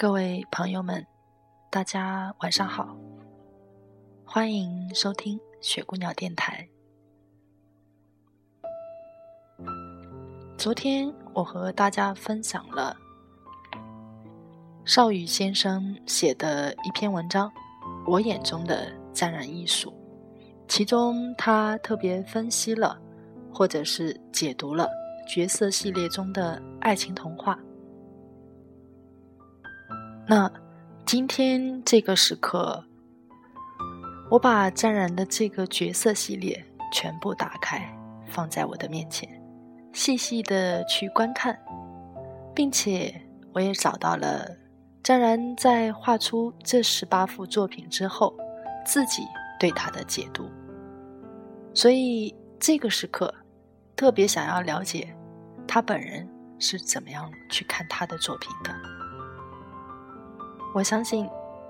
各位朋友们，大家晚上好，欢迎收听雪姑娘电台。昨天我和大家分享了邵羽先生写的一篇文章《我眼中的沾染艺术》，其中他特别分析了，或者是解读了角色系列中的爱情童话。那今天这个时刻，我把沾染的这个角色系列全部打开，放在我的面前，细细的去观看，并且我也找到了沾染在画出这十八幅作品之后，自己对他的解读。所以这个时刻，特别想要了解他本人是怎么样去看他的作品的。我相信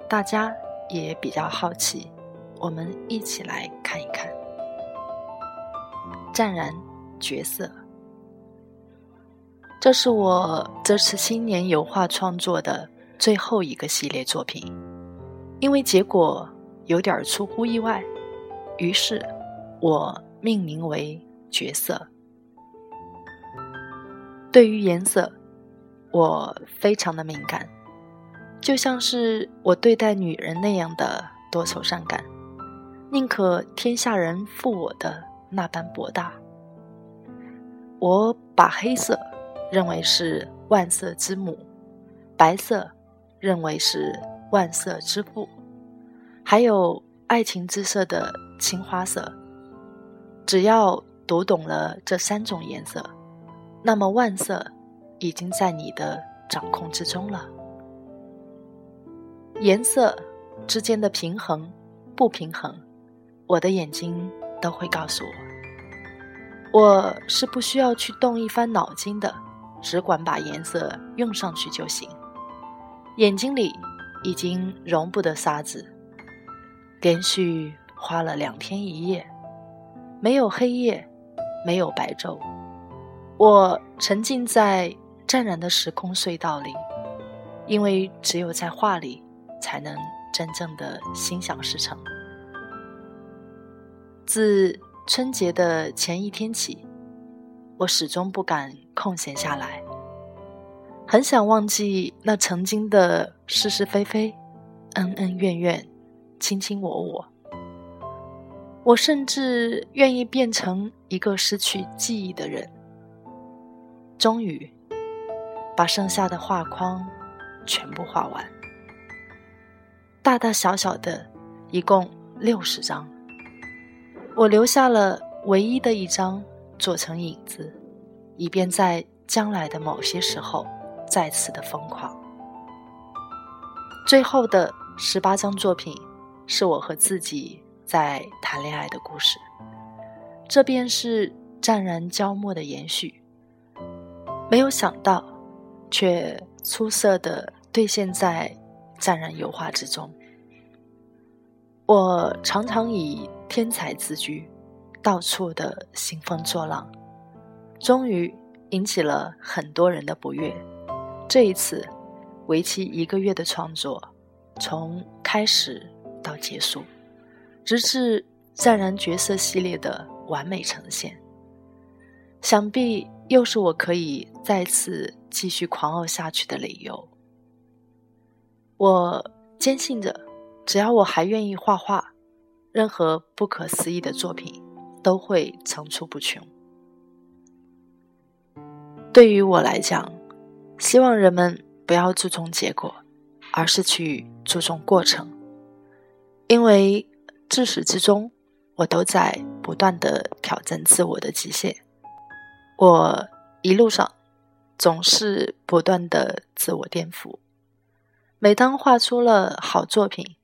大家也比较好奇，我们一起来看一看。湛然角色，这是我这次新年油画创作的最后一个系列作品，因为结果有点出乎意外，于是我命名为角色。对于颜色，我非常的敏感。就像是我对待女人那样的多愁善感，宁可天下人负我的那般博大。我把黑色认为是万色之母，白色认为是万色之父，还有爱情之色的青花色。只要读懂了这三种颜色，那么万色已经在你的掌控之中了。颜色之间的平衡、不平衡，我的眼睛都会告诉我。我是不需要去动一番脑筋的，只管把颜色用上去就行。眼睛里已经容不得沙子。连续花了两天一夜，没有黑夜，没有白昼，我沉浸在湛然的时空隧道里，因为只有在画里。才能真正的心想事成。自春节的前一天起，我始终不敢空闲下来，很想忘记那曾经的是是非非、恩恩怨怨、卿卿我我。我甚至愿意变成一个失去记忆的人。终于，把剩下的画框全部画完。大大小小的，一共六十张。我留下了唯一的一张，做成影子，以便在将来的某些时候再次的疯狂。最后的十八张作品，是我和自己在谈恋爱的故事。这便是湛然交墨的延续。没有想到，却出色的兑现在。湛然油画之中，我常常以天才自居，到处的兴风作浪，终于引起了很多人的不悦。这一次，为期一个月的创作，从开始到结束，直至湛然角色系列的完美呈现，想必又是我可以再次继续狂傲下去的理由。我坚信着，只要我还愿意画画，任何不可思议的作品都会层出不穷。对于我来讲，希望人们不要注重结果，而是去注重过程，因为至始至终，我都在不断的挑战自我的极限。我一路上总是不断的自我颠覆，每当画出了好作品，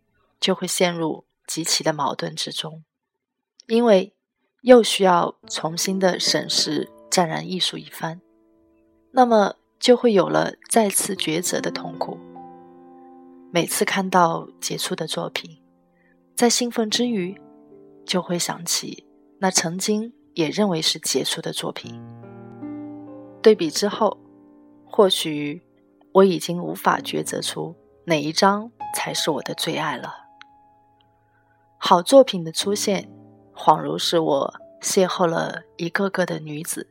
就会陷入极其的矛盾之中，因为又需要重新的审视湛然艺术一番，那么就会有了再次抉择的痛苦。每次看到杰出的作品，在兴奋之余，就会想起那曾经也认为是杰出的作品。对比之后，或许我已经无法抉择出哪一张才是我的最爱了。好作品的出现，恍如是我邂逅了一个个的女子，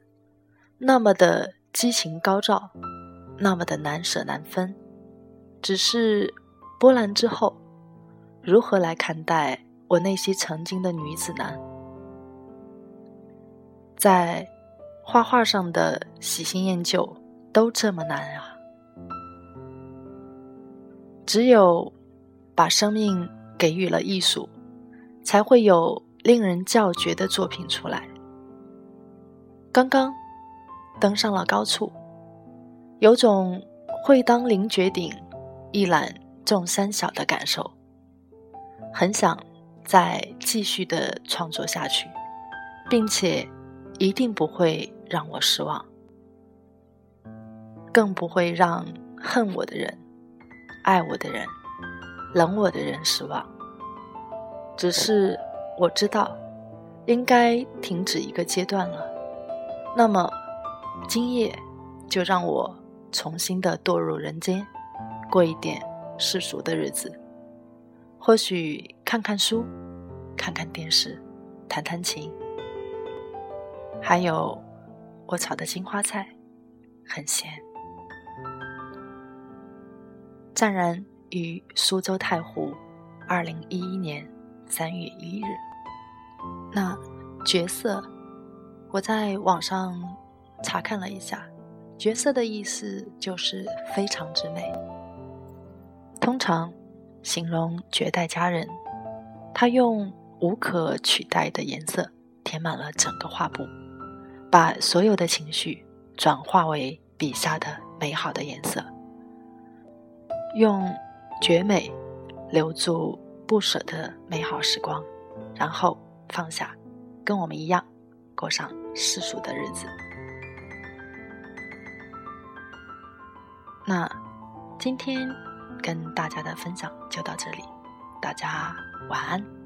那么的激情高照，那么的难舍难分，只是。波澜之后，如何来看待我那些曾经的女子呢？在画画上的喜新厌旧都这么难啊！只有把生命给予了艺术，才会有令人叫绝的作品出来。刚刚登上了高处，有种会当凌绝顶，一览。众山小的感受，很想再继续的创作下去，并且一定不会让我失望，更不会让恨我的人、爱我的人、冷我的人失望。只是我知道，应该停止一个阶段了。那么，今夜就让我重新的堕入人间，过一点。世俗的日子，或许看看书，看看电视，弹弹琴，还有我炒的金花菜，很咸。湛然于苏州太湖，二零一一年三月一日。那角色，我在网上查看了一下，角色的意思就是非常之美。通常形容绝代佳人，她用无可取代的颜色填满了整个画布，把所有的情绪转化为笔下的美好的颜色，用绝美留住不舍的美好时光，然后放下，跟我们一样过上世俗的日子。那今天。跟大家的分享就到这里，大家晚安。